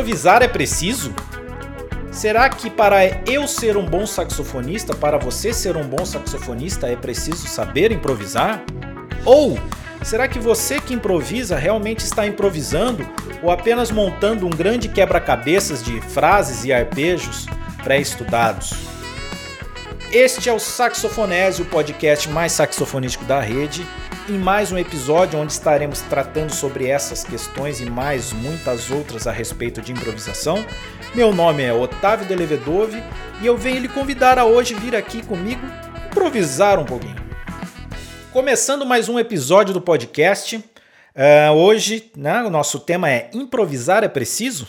Improvisar é preciso? Será que para eu ser um bom saxofonista, para você ser um bom saxofonista, é preciso saber improvisar? Ou será que você que improvisa realmente está improvisando ou apenas montando um grande quebra-cabeças de frases e arpejos pré-estudados? Este é o Saxofonese, o podcast mais saxofonístico da rede, em mais um episódio onde estaremos tratando sobre essas questões e mais muitas outras a respeito de improvisação. Meu nome é Otávio Delevedove e eu venho lhe convidar a hoje vir aqui comigo improvisar um pouquinho. Começando mais um episódio do podcast, uh, hoje né, o nosso tema é Improvisar é preciso?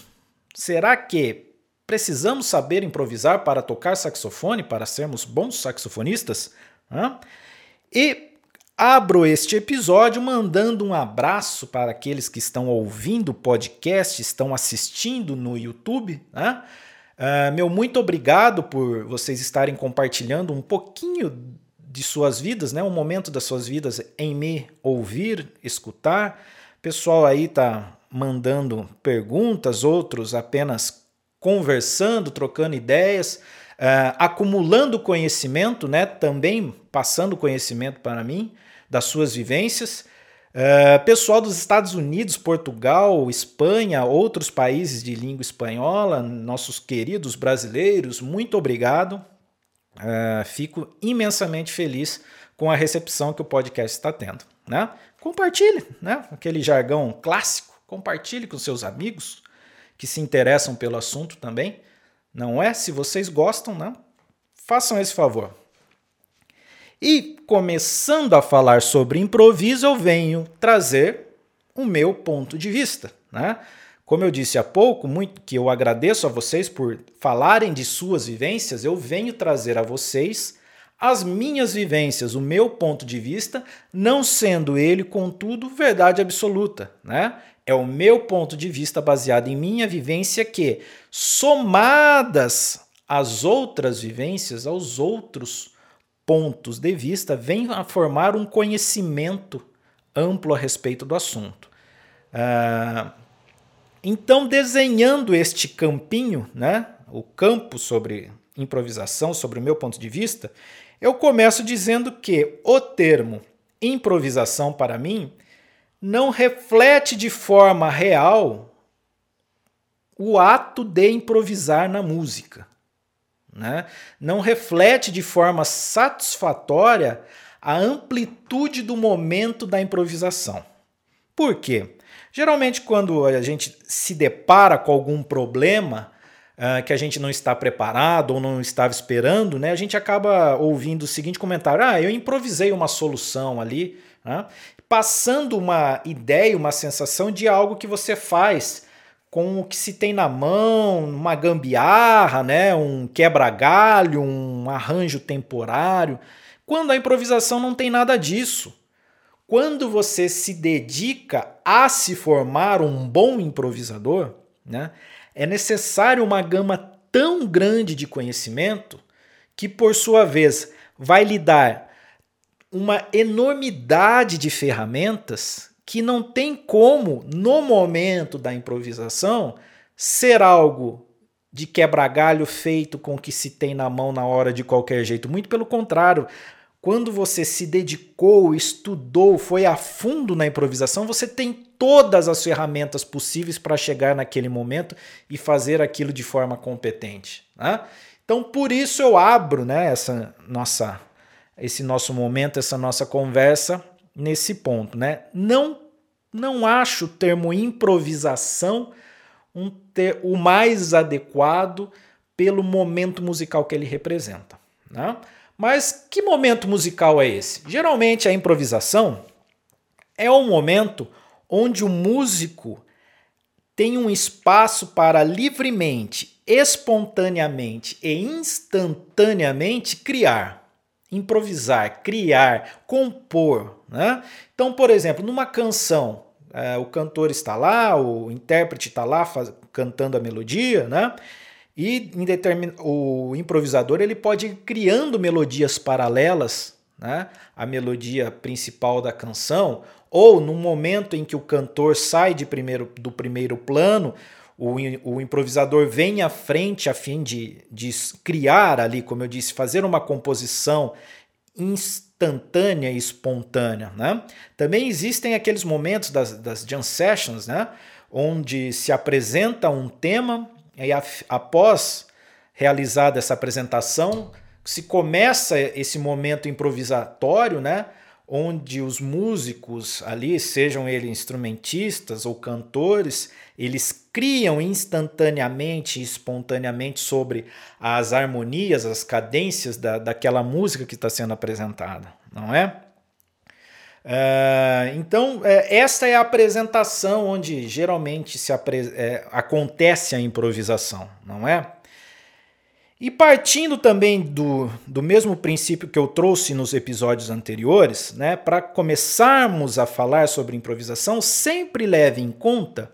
Será que precisamos saber improvisar para tocar saxofone, para sermos bons saxofonistas? E abro este episódio mandando um abraço para aqueles que estão ouvindo o podcast, estão assistindo no YouTube. Né? Uh, meu muito obrigado por vocês estarem compartilhando um pouquinho de suas vidas, né? um momento das suas vidas em me ouvir, escutar. O pessoal aí tá mandando perguntas, outros apenas conversando, trocando ideias, uh, acumulando conhecimento, né? Também passando conhecimento para mim das suas vivências. Uh, pessoal dos Estados Unidos, Portugal, Espanha, outros países de língua espanhola, nossos queridos brasileiros, muito obrigado. Uh, fico imensamente feliz com a recepção que o podcast está tendo. Né? Compartilhe, né? aquele jargão clássico, compartilhe com seus amigos, que se interessam pelo assunto também. Não é? Se vocês gostam, não? façam esse favor. E começando a falar sobre improviso, eu venho trazer o meu ponto de vista. Né? Como eu disse há pouco, muito que eu agradeço a vocês por falarem de suas vivências, eu venho trazer a vocês as minhas vivências, o meu ponto de vista, não sendo ele, contudo, verdade absoluta. Né? É o meu ponto de vista baseado em minha vivência que, somadas às outras vivências, aos outros pontos de vista, vem a formar um conhecimento amplo a respeito do assunto. Ah, então, desenhando este campinho, né, o campo sobre improvisação, sobre o meu ponto de vista, eu começo dizendo que o termo improvisação para mim não reflete de forma real o ato de improvisar na música. Né? Não reflete de forma satisfatória a amplitude do momento da improvisação. Por quê? Geralmente, quando a gente se depara com algum problema uh, que a gente não está preparado ou não estava esperando, né, a gente acaba ouvindo o seguinte comentário: Ah, eu improvisei uma solução ali, né, passando uma ideia, uma sensação de algo que você faz com o que se tem na mão, uma gambiarra, né, um quebra-galho, um arranjo temporário, quando a improvisação não tem nada disso. Quando você se dedica a se formar um bom improvisador, né, é necessário uma gama tão grande de conhecimento que, por sua vez, vai lhe dar uma enormidade de ferramentas que não tem como, no momento da improvisação, ser algo de quebra-galho feito com o que se tem na mão na hora de qualquer jeito. Muito pelo contrário, quando você se dedicou, estudou, foi a fundo na improvisação, você tem todas as ferramentas possíveis para chegar naquele momento e fazer aquilo de forma competente. Né? Então, por isso eu abro né, essa nossa, esse nosso momento, essa nossa conversa nesse ponto. Né? Não não acho o termo improvisação um ter, o mais adequado pelo momento musical que ele representa. Né? Mas que momento musical é esse? Geralmente a improvisação é o momento onde o músico tem um espaço para livremente, espontaneamente e instantaneamente criar, improvisar, criar, compor, né? Então, por exemplo, numa canção, é, o cantor está lá, o intérprete está lá faz, cantando a melodia, né? E determin... o improvisador ele pode ir criando melodias paralelas né? à melodia principal da canção, ou no momento em que o cantor sai de primeiro, do primeiro plano, o, o improvisador vem à frente a fim de, de criar ali, como eu disse, fazer uma composição instantânea e espontânea. Né? Também existem aqueles momentos das, das jam sessions, né? onde se apresenta um tema e após realizada essa apresentação, se começa esse momento improvisatório, né? Onde os músicos ali, sejam eles instrumentistas ou cantores, eles criam instantaneamente, espontaneamente sobre as harmonias, as cadências da, daquela música que está sendo apresentada, não é? Uh, então, é, esta é a apresentação onde geralmente se é, acontece a improvisação, não é? E partindo também do, do mesmo princípio que eu trouxe nos episódios anteriores, né, para começarmos a falar sobre improvisação, sempre leve em conta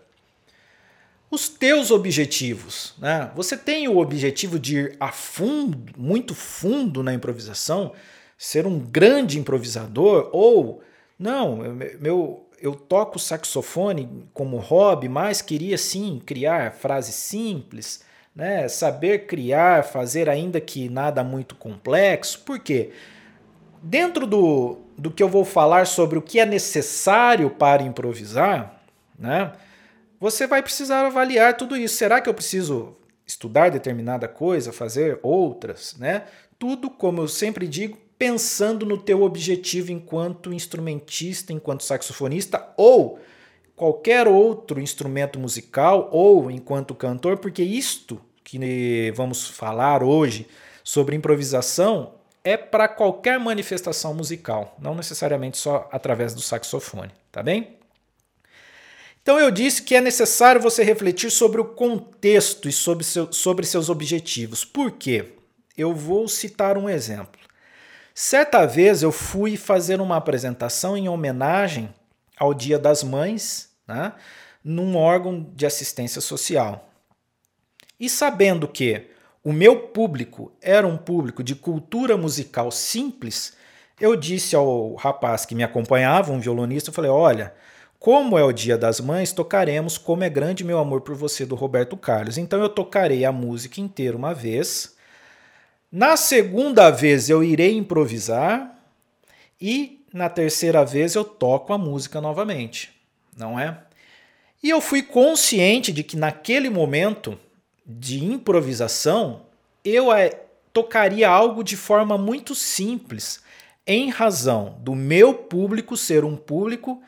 os teus objetivos. Né? Você tem o objetivo de ir a fundo, muito fundo na improvisação, ser um grande improvisador, ou não, meu, eu toco saxofone como hobby, mas queria sim criar frases simples né? Saber criar, fazer ainda que nada muito complexo. Por quê? Dentro do, do que eu vou falar sobre o que é necessário para improvisar, né? Você vai precisar avaliar tudo isso. Será que eu preciso estudar determinada coisa, fazer outras, né? Tudo, como eu sempre digo, pensando no teu objetivo enquanto instrumentista, enquanto saxofonista ou qualquer outro instrumento musical ou enquanto cantor, porque isto que vamos falar hoje sobre improvisação é para qualquer manifestação musical, não necessariamente só através do saxofone, tá bem? Então eu disse que é necessário você refletir sobre o contexto e sobre, seu, sobre seus objetivos. Por quê? Eu vou citar um exemplo. Certa vez eu fui fazer uma apresentação em homenagem ao Dia das Mães, né, num órgão de assistência social. E sabendo que o meu público era um público de cultura musical simples, eu disse ao rapaz que me acompanhava, um violonista, eu falei: "Olha, como é o Dia das Mães, tocaremos Como é Grande Meu Amor por Você do Roberto Carlos. Então eu tocarei a música inteira uma vez. Na segunda vez eu irei improvisar e na terceira vez eu toco a música novamente, não é? E eu fui consciente de que naquele momento de improvisação, eu é, tocaria algo de forma muito simples, em razão do meu público ser um público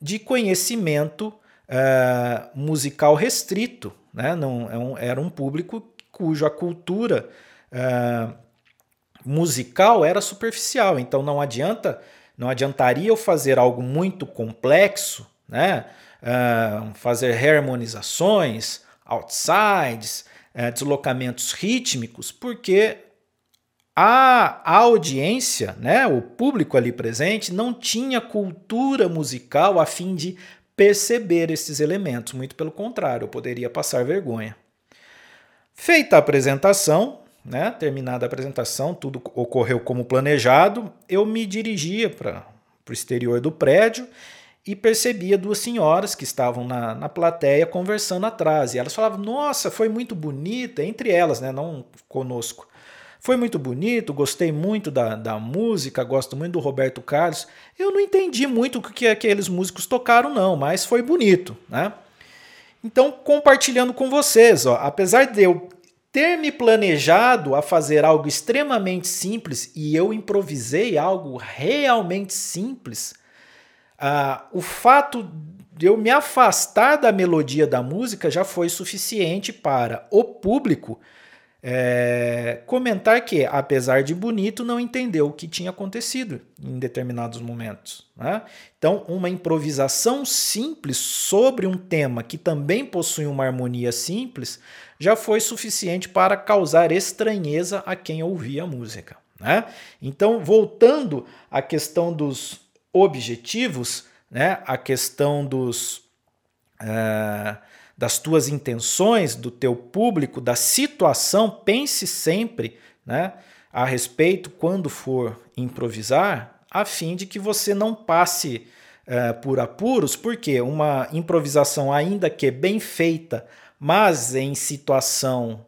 de conhecimento uh, musical restrito. Né? Não, é um, era um público cuja cultura uh, musical era superficial. Então não adianta, não adiantaria eu fazer algo muito complexo, né? Uh, fazer harmonizações, outsides, é, deslocamentos rítmicos, porque a, a audiência, né, o público ali presente, não tinha cultura musical a fim de perceber esses elementos. Muito pelo contrário, eu poderia passar vergonha. Feita a apresentação, né, terminada a apresentação, tudo ocorreu como planejado, eu me dirigia para o exterior do prédio e percebia duas senhoras que estavam na, na plateia conversando atrás. E elas falavam: Nossa, foi muito bonita, entre elas, né, não conosco. Foi muito bonito, gostei muito da, da música, gosto muito do Roberto Carlos. Eu não entendi muito o que aqueles músicos tocaram, não, mas foi bonito. Né? Então, compartilhando com vocês, ó, apesar de eu ter me planejado a fazer algo extremamente simples e eu improvisei algo realmente simples ah, o fato de eu me afastar da melodia da música já foi suficiente para o público é, comentar que, apesar de bonito, não entendeu o que tinha acontecido em determinados momentos. Né? Então, uma improvisação simples sobre um tema que também possui uma harmonia simples já foi suficiente para causar estranheza a quem ouvia a música. Né? Então, voltando à questão dos objetivos, né? a questão dos, uh, das tuas intenções, do teu público, da situação, pense sempre né? a respeito quando for improvisar, a fim de que você não passe uh, por apuros, porque uma improvisação, ainda que bem feita, mas em situação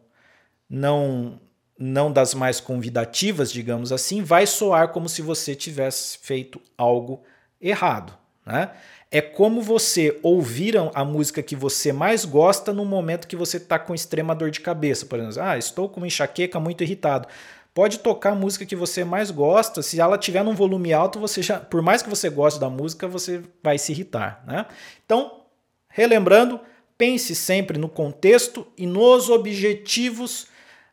não não das mais convidativas, digamos assim, vai soar como se você tivesse feito algo errado. Né? É como você ouvir a música que você mais gosta no momento que você está com extrema dor de cabeça. Por exemplo, ah, estou com uma enxaqueca muito irritado. Pode tocar a música que você mais gosta. Se ela tiver num volume alto, você já, por mais que você goste da música, você vai se irritar. Né? Então, relembrando, pense sempre no contexto e nos objetivos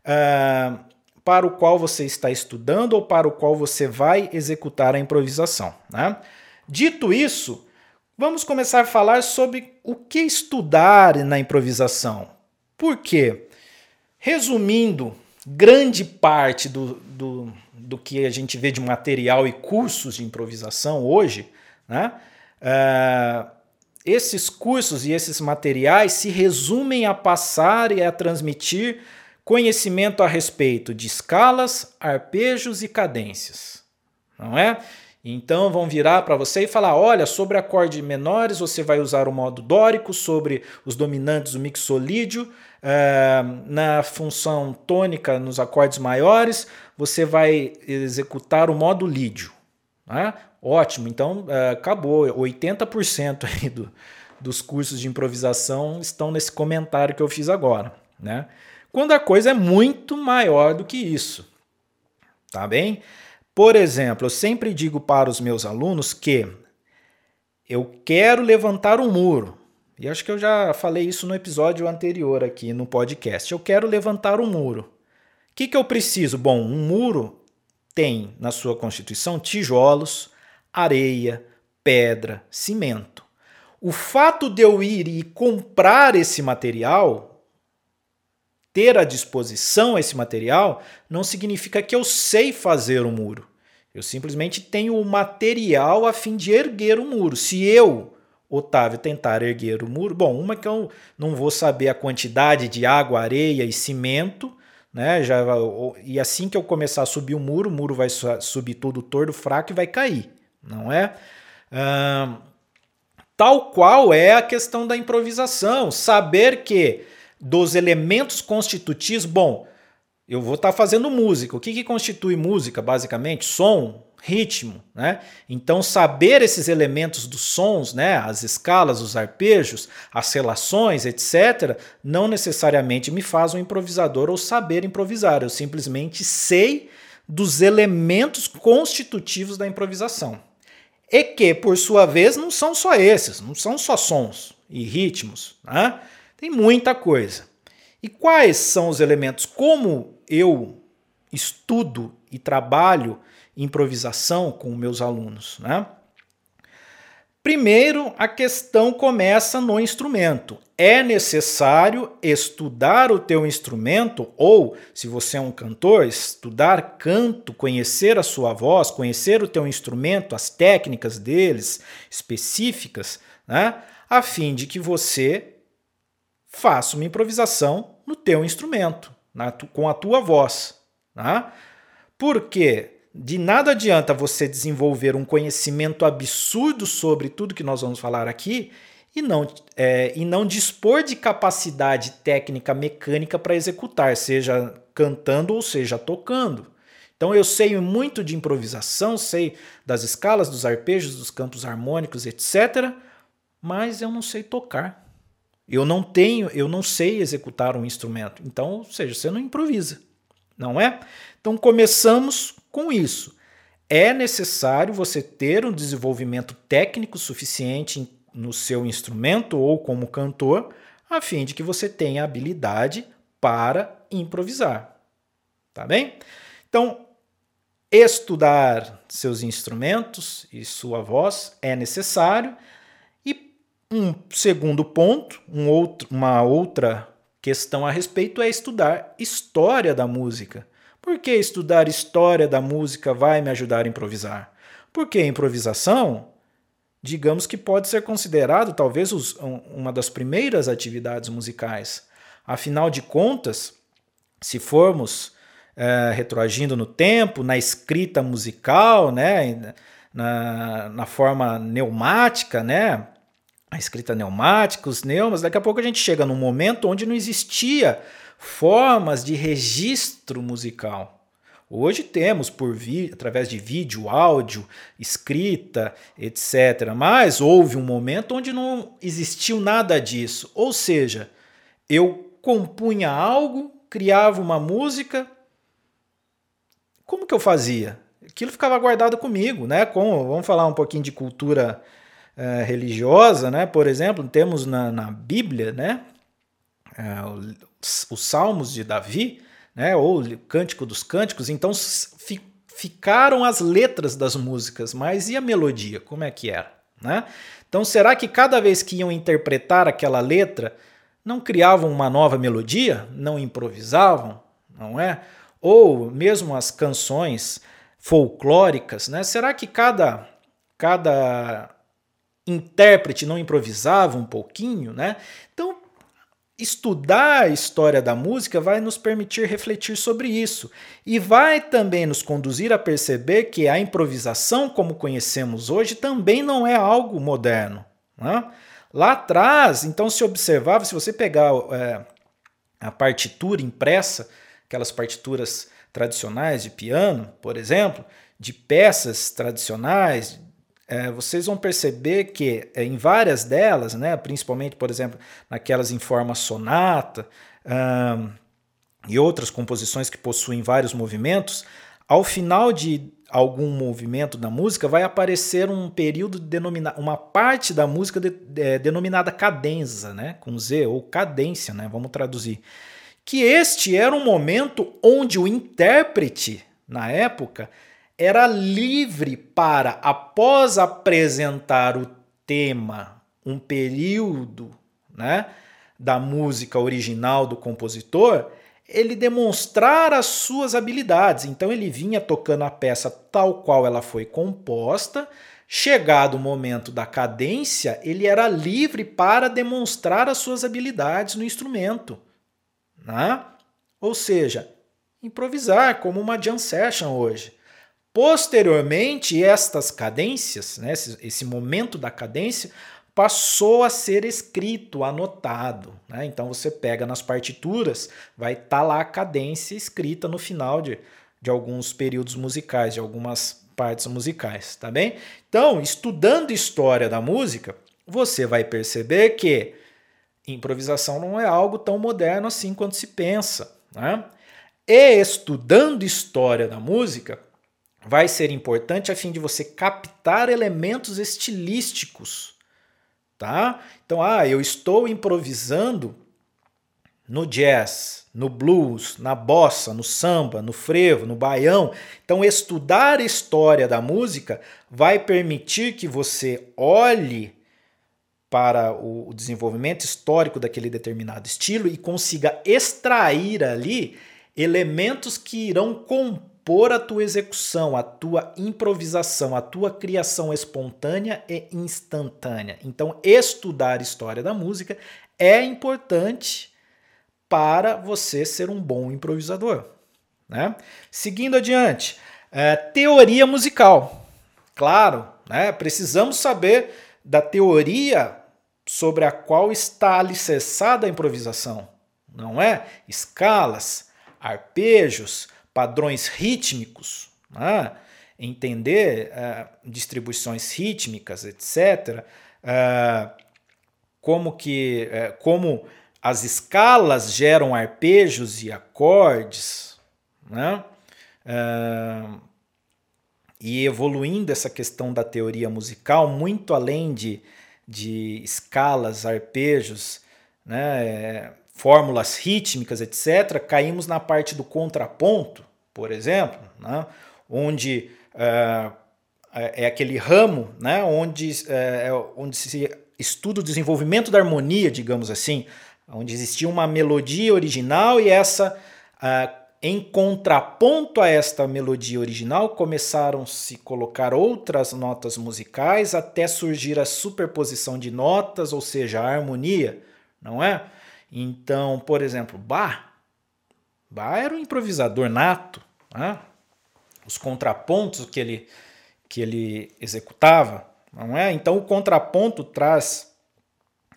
uh, para o qual você está estudando ou para o qual você vai executar a improvisação. Né? Dito isso, vamos começar a falar sobre o que estudar na improvisação. Por quê? Resumindo, grande parte do, do, do que a gente vê de material e cursos de improvisação hoje, né? Uh, esses cursos e esses materiais se resumem a passar e a transmitir conhecimento a respeito de escalas, arpejos e cadências, não é? Então vão virar para você e falar: olha, sobre acordes menores você vai usar o modo dórico, sobre os dominantes o mixolídio, é, na função tônica nos acordes maiores você vai executar o modo lídio. Né? Ótimo, então é, acabou. 80% aí do, dos cursos de improvisação estão nesse comentário que eu fiz agora. Né? Quando a coisa é muito maior do que isso. Tá bem? Por exemplo, eu sempre digo para os meus alunos que eu quero levantar um muro. E acho que eu já falei isso no episódio anterior aqui no podcast. Eu quero levantar um muro. O que, que eu preciso? Bom, um muro tem na sua constituição tijolos, areia, pedra, cimento. O fato de eu ir e comprar esse material ter à disposição esse material não significa que eu sei fazer o um muro. Eu simplesmente tenho o material a fim de erguer o muro. Se eu, Otávio, tentar erguer o muro, bom, uma que eu não vou saber a quantidade de água, areia e cimento, né? Já, e assim que eu começar a subir o muro, o muro vai subir todo torto, fraco e vai cair, não é? tal qual é a questão da improvisação, saber que dos elementos constitutivos. Bom, eu vou estar tá fazendo música. O que, que constitui música, basicamente? Som, ritmo, né? Então saber esses elementos dos sons, né, as escalas, os arpejos, as relações, etc, não necessariamente me faz um improvisador ou saber improvisar. Eu simplesmente sei dos elementos constitutivos da improvisação. E que, por sua vez, não são só esses, não são só sons e ritmos, né? Tem muita coisa. E quais são os elementos? Como eu estudo e trabalho improvisação com meus alunos, né? Primeiro, a questão começa no instrumento. É necessário estudar o teu instrumento ou, se você é um cantor, estudar canto, conhecer a sua voz, conhecer o teu instrumento, as técnicas deles específicas, né? A fim de que você faça uma improvisação no teu instrumento, tu, com a tua voz. Tá? Porque de nada adianta você desenvolver um conhecimento absurdo sobre tudo que nós vamos falar aqui e não, é, e não dispor de capacidade técnica mecânica para executar, seja cantando ou seja tocando. Então eu sei muito de improvisação, sei das escalas, dos arpejos, dos campos harmônicos, etc., mas eu não sei tocar. Eu não tenho, eu não sei executar um instrumento. Então, ou seja, você não improvisa, não é? Então começamos com isso. É necessário você ter um desenvolvimento técnico suficiente no seu instrumento ou como cantor, a fim de que você tenha habilidade para improvisar. Tá bem? Então, estudar seus instrumentos e sua voz é necessário um segundo ponto, um outro, uma outra questão a respeito é estudar história da música. Por que estudar história da música vai me ajudar a improvisar? Porque a improvisação, digamos que pode ser considerado talvez os, uma das primeiras atividades musicais. Afinal de contas, se formos é, retroagindo no tempo, na escrita musical, né, na, na forma neumática, né, a escrita neumática, os neumas, daqui a pouco a gente chega num momento onde não existia formas de registro musical. Hoje temos por vi através de vídeo, áudio, escrita, etc. Mas houve um momento onde não existiu nada disso. Ou seja, eu compunha algo, criava uma música. Como que eu fazia? Aquilo ficava guardado comigo, né? Como, vamos falar um pouquinho de cultura uh, religiosa, né? Por exemplo, temos na, na Bíblia, né? Uh, os, os Salmos de Davi, né? ou Cântico dos Cânticos, então fi, ficaram as letras das músicas, mas e a melodia? Como é que era? Né? Então, será que cada vez que iam interpretar aquela letra, não criavam uma nova melodia? Não improvisavam? Não é? Ou mesmo as canções folclóricas, né? Será que cada, cada intérprete não improvisava um pouquinho, né? Então, Estudar a história da música vai nos permitir refletir sobre isso e vai também nos conduzir a perceber que a improvisação, como conhecemos hoje, também não é algo moderno. Né? Lá atrás, então, se observava, se você pegar é, a partitura impressa, aquelas partituras tradicionais de piano, por exemplo, de peças tradicionais, é, vocês vão perceber que é, em várias delas, né, principalmente, por exemplo, naquelas em forma sonata e outras composições que possuem vários movimentos, ao final de algum movimento da música vai aparecer um período denominado, uma parte da música de, de, denominada cadenza, né, com Z ou cadência, né, vamos traduzir. Que este era um momento onde o intérprete, na época, era livre para, após apresentar o tema, um período né, da música original do compositor, ele demonstrar as suas habilidades. Então ele vinha tocando a peça tal qual ela foi composta. Chegado o momento da cadência, ele era livre para demonstrar as suas habilidades no instrumento. Né? Ou seja, improvisar, como uma jam session hoje. Posteriormente, estas cadências, né, esse, esse momento da cadência, passou a ser escrito, anotado. Né? Então você pega nas partituras, vai estar tá lá a cadência escrita no final de, de alguns períodos musicais, de algumas partes musicais, tá bem? Então, estudando história da música, você vai perceber que improvisação não é algo tão moderno assim quanto se pensa. Né? E estudando história da música, vai ser importante a fim de você captar elementos estilísticos, tá? Então, ah, eu estou improvisando no jazz, no blues, na bossa, no samba, no frevo, no baião. Então, estudar a história da música vai permitir que você olhe para o desenvolvimento histórico daquele determinado estilo e consiga extrair ali elementos que irão compor impor a tua execução, a tua improvisação, a tua criação espontânea e instantânea. Então, estudar história da música é importante para você ser um bom improvisador. Né? Seguindo adiante, é, teoria musical. Claro, né? precisamos saber da teoria sobre a qual está alicerçada a improvisação, não é? Escalas, arpejos, padrões rítmicos, né? entender uh, distribuições rítmicas, etc., uh, eh, como que uh, como as escalas geram arpejos e acordes, né? e evoluindo essa questão da teoria musical muito além de, de escalas, arpejos, né? fórmulas rítmicas, etc., caímos na parte do contraponto, por exemplo, né? onde uh, é aquele ramo né? onde, uh, onde se estuda o desenvolvimento da harmonia, digamos assim, onde existia uma melodia original e essa, uh, em contraponto a esta melodia original, começaram a se colocar outras notas musicais até surgir a superposição de notas, ou seja, a harmonia, não é? Então, por exemplo, Bach, Bach era um improvisador nato, né? os contrapontos que ele, que ele executava, não é? Então o contraponto traz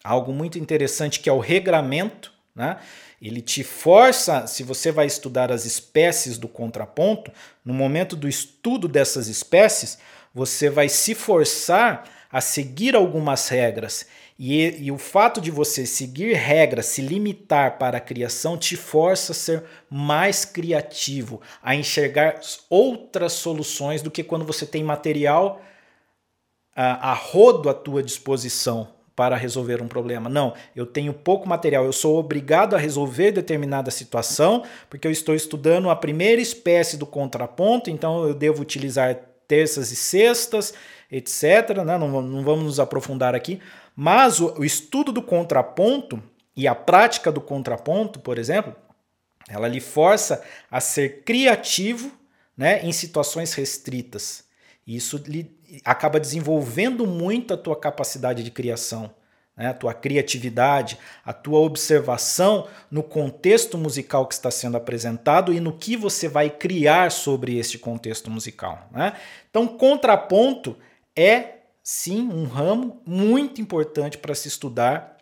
algo muito interessante que é o regramento, né? Ele te força, se você vai estudar as espécies do contraponto, no momento do estudo dessas espécies, você vai se forçar a seguir algumas regras. E, e, o fato de você seguir regras, se limitar para a criação, te força a ser mais criativo, a enxergar outras soluções do que quando você tem material a, a rodo à tua disposição para resolver um problema. Não, eu tenho pouco material, eu sou obrigado a resolver determinada situação, porque eu estou estudando a primeira espécie do contraponto, então eu devo utilizar terças e sextas, etc. Né? Não, não vamos nos aprofundar aqui, mas o, o estudo do contraponto e a prática do contraponto, por exemplo, ela lhe força a ser criativo né, em situações restritas. Isso lhe acaba desenvolvendo muito a tua capacidade de criação, né? a tua criatividade, a tua observação no contexto musical que está sendo apresentado e no que você vai criar sobre este contexto musical. Né? Então, contraponto é sim um ramo muito importante para se estudar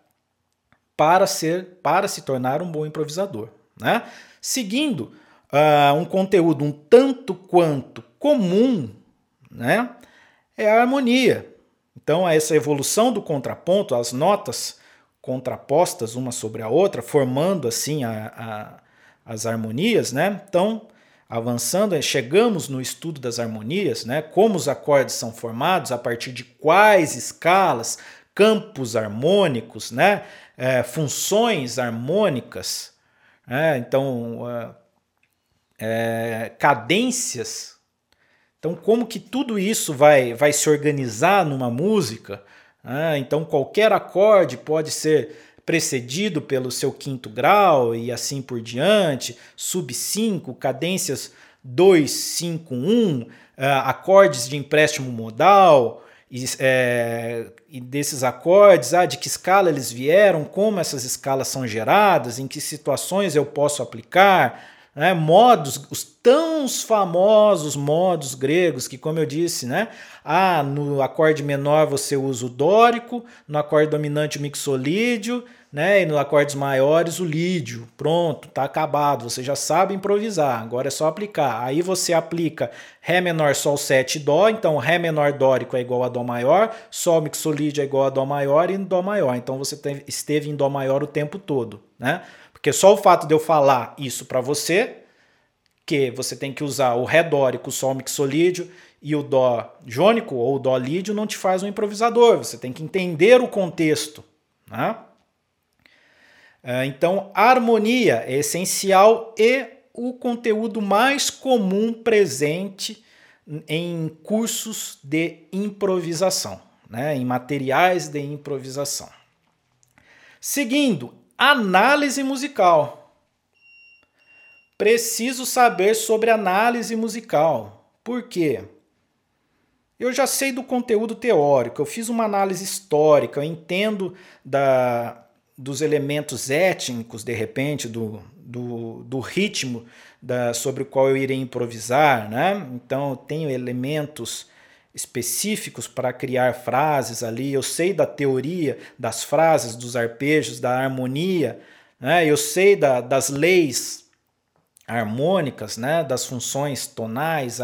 para ser para se tornar um bom improvisador. Né? Seguindo uh, um conteúdo um tanto quanto comum, né? é a harmonia. Então, essa evolução do contraponto, as notas contrapostas uma sobre a outra, formando assim a, a, as harmonias, né? Então, avançando, chegamos no estudo das harmonias, né? Como os acordes são formados, a partir de quais escalas, campos harmônicos, né? É, funções harmônicas, né? então é, cadências então, como que tudo isso vai, vai se organizar numa música? Ah, então, qualquer acorde pode ser precedido pelo seu quinto grau e assim por diante, sub 5, cadências 2, 5, 1, acordes de empréstimo modal, e, é, e, desses acordes, ah, de que escala eles vieram, como essas escalas são geradas, em que situações eu posso aplicar, né, modos, os tão famosos modos gregos, que, como eu disse, né, ah, no acorde menor você usa o dórico, no acorde dominante o mixolídio, né, e nos acordes maiores o lídio. Pronto, tá acabado, você já sabe improvisar, agora é só aplicar. Aí você aplica Ré menor, Sol 7 Dó, então Ré menor dórico é igual a Dó maior, Sol mixolídio é igual a Dó maior e Dó maior. Então você esteve em Dó maior o tempo todo, né? Porque só o fato de eu falar isso para você, que você tem que usar o Ré dórico, Sol mixolídio e o Dó jônico ou o Dó lídio não te faz um improvisador. Você tem que entender o contexto. Né? É, então, harmonia é essencial e o conteúdo mais comum presente em cursos de improvisação, né? em materiais de improvisação. Seguindo, Análise musical. Preciso saber sobre análise musical. Por quê? Eu já sei do conteúdo teórico, eu fiz uma análise histórica, eu entendo da, dos elementos étnicos, de repente, do, do, do ritmo da, sobre o qual eu irei improvisar. Né? Então, eu tenho elementos específicos para criar frases ali. Eu sei da teoria das frases, dos arpejos, da harmonia, né? eu sei da, das leis harmônicas, né? das funções tonais,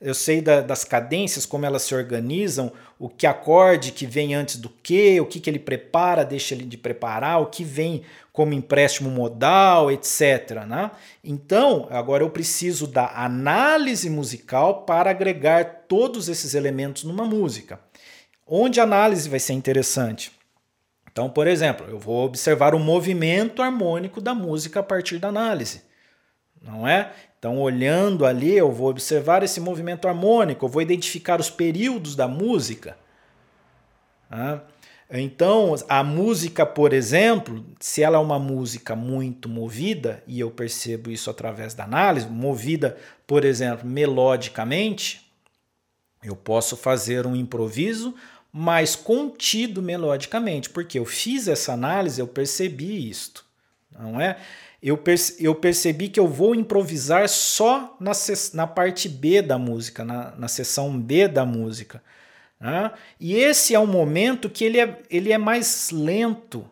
eu sei da, das cadências, como elas se organizam, o que acorde que vem antes do que, o que, que ele prepara, deixa ele de preparar, o que vem como empréstimo modal, etc. Né? Então, agora eu preciso da análise musical para agregar todos esses elementos numa música. Onde a análise vai ser interessante? Então, por exemplo, eu vou observar o movimento harmônico da música a partir da análise. Não é? Então, olhando ali, eu vou observar esse movimento harmônico, eu vou identificar os períodos da música. Ah, então, a música, por exemplo, se ela é uma música muito movida, e eu percebo isso através da análise, movida, por exemplo, melodicamente, eu posso fazer um improviso mais contido melodicamente, porque eu fiz essa análise, eu percebi isto, não é? Eu, perce eu percebi que eu vou improvisar só na, na parte B da música, na, na seção B da música. Né? E esse é um momento que ele é, ele é mais lento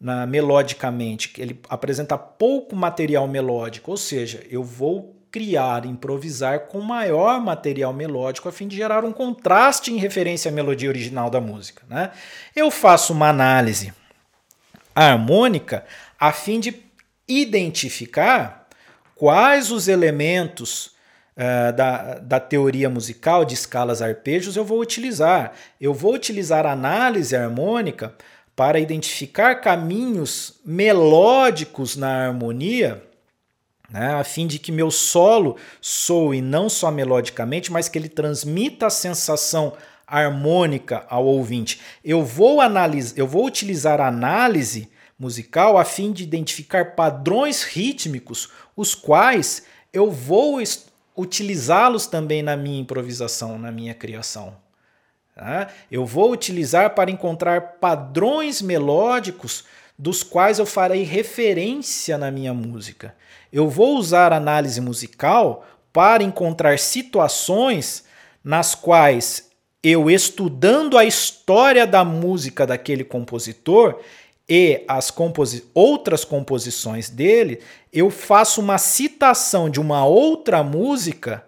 na, melodicamente, ele apresenta pouco material melódico, ou seja, eu vou criar, improvisar com maior material melódico a fim de gerar um contraste em referência à melodia original da música. Né? Eu faço uma análise harmônica a fim de identificar quais os elementos uh, da, da teoria musical de escalas arpejos eu vou utilizar. Eu vou utilizar análise harmônica para identificar caminhos melódicos na harmonia né, a fim de que meu solo soe não só melodicamente, mas que ele transmita a sensação harmônica ao ouvinte. Eu vou analisar, eu vou utilizar a análise musical a fim de identificar padrões rítmicos, os quais eu vou utilizá-los também na minha improvisação, na minha criação. Tá? Eu vou utilizar para encontrar padrões melódicos dos quais eu farei referência na minha música. Eu vou usar análise musical para encontrar situações nas quais eu, estudando a história da música daquele compositor e as composi outras composições dele, eu faço uma citação de uma outra música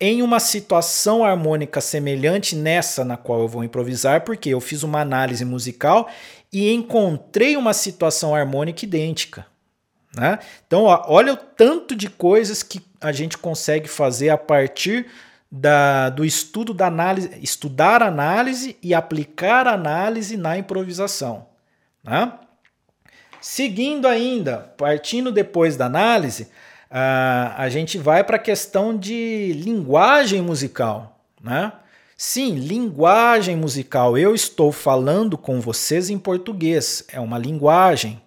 em uma situação harmônica semelhante nessa na qual eu vou improvisar, porque eu fiz uma análise musical e encontrei uma situação harmônica idêntica. Né? Então, ó, olha o tanto de coisas que a gente consegue fazer a partir da, do estudo da análise, estudar análise e aplicar análise na improvisação. Né? Seguindo ainda, partindo depois da análise, uh, a gente vai para a questão de linguagem musical. Né? Sim, linguagem musical. Eu estou falando com vocês em português. É uma linguagem.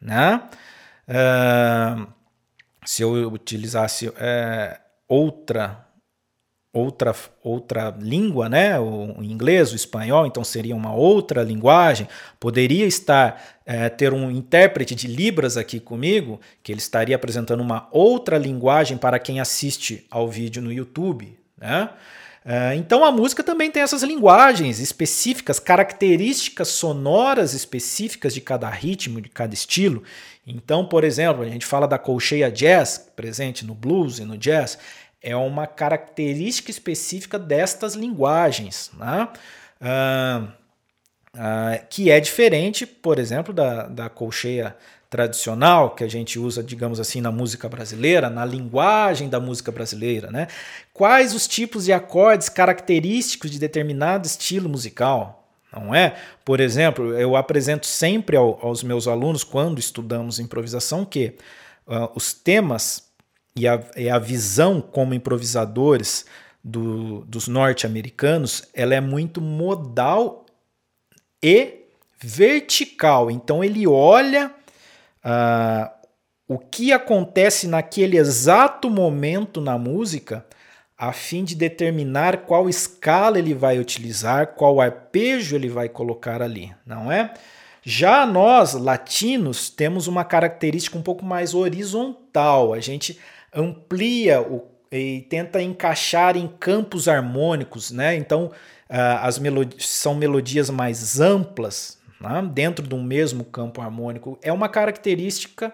Né? Uh, se eu utilizasse uh, outra outra outra língua, né, o inglês, o espanhol, então seria uma outra linguagem. Poderia estar uh, ter um intérprete de libras aqui comigo, que ele estaria apresentando uma outra linguagem para quem assiste ao vídeo no YouTube, né? Uh, então a música também tem essas linguagens específicas, características sonoras específicas de cada ritmo, de cada estilo. Então, por exemplo, a gente fala da colcheia jazz, presente no blues e no jazz, é uma característica específica destas linguagens, né? Uh, uh, que é diferente, por exemplo, da, da colcheia tradicional que a gente usa, digamos assim, na música brasileira, na linguagem da música brasileira, né? Quais os tipos de acordes característicos de determinado estilo musical? não é? Por exemplo, eu apresento sempre ao, aos meus alunos, quando estudamos improvisação, que uh, os temas e a, e a, visão como improvisadores do, dos norte-americanos, ela é muito modal e vertical. Então ele olha uh, o que acontece naquele exato momento na música a fim de determinar qual escala ele vai utilizar, qual arpejo ele vai colocar ali, não é? Já nós, latinos, temos uma característica um pouco mais horizontal. A gente amplia o, e tenta encaixar em campos harmônicos, né? Então, uh, as melodias são melodias mais amplas, né? dentro de um mesmo campo harmônico. É uma característica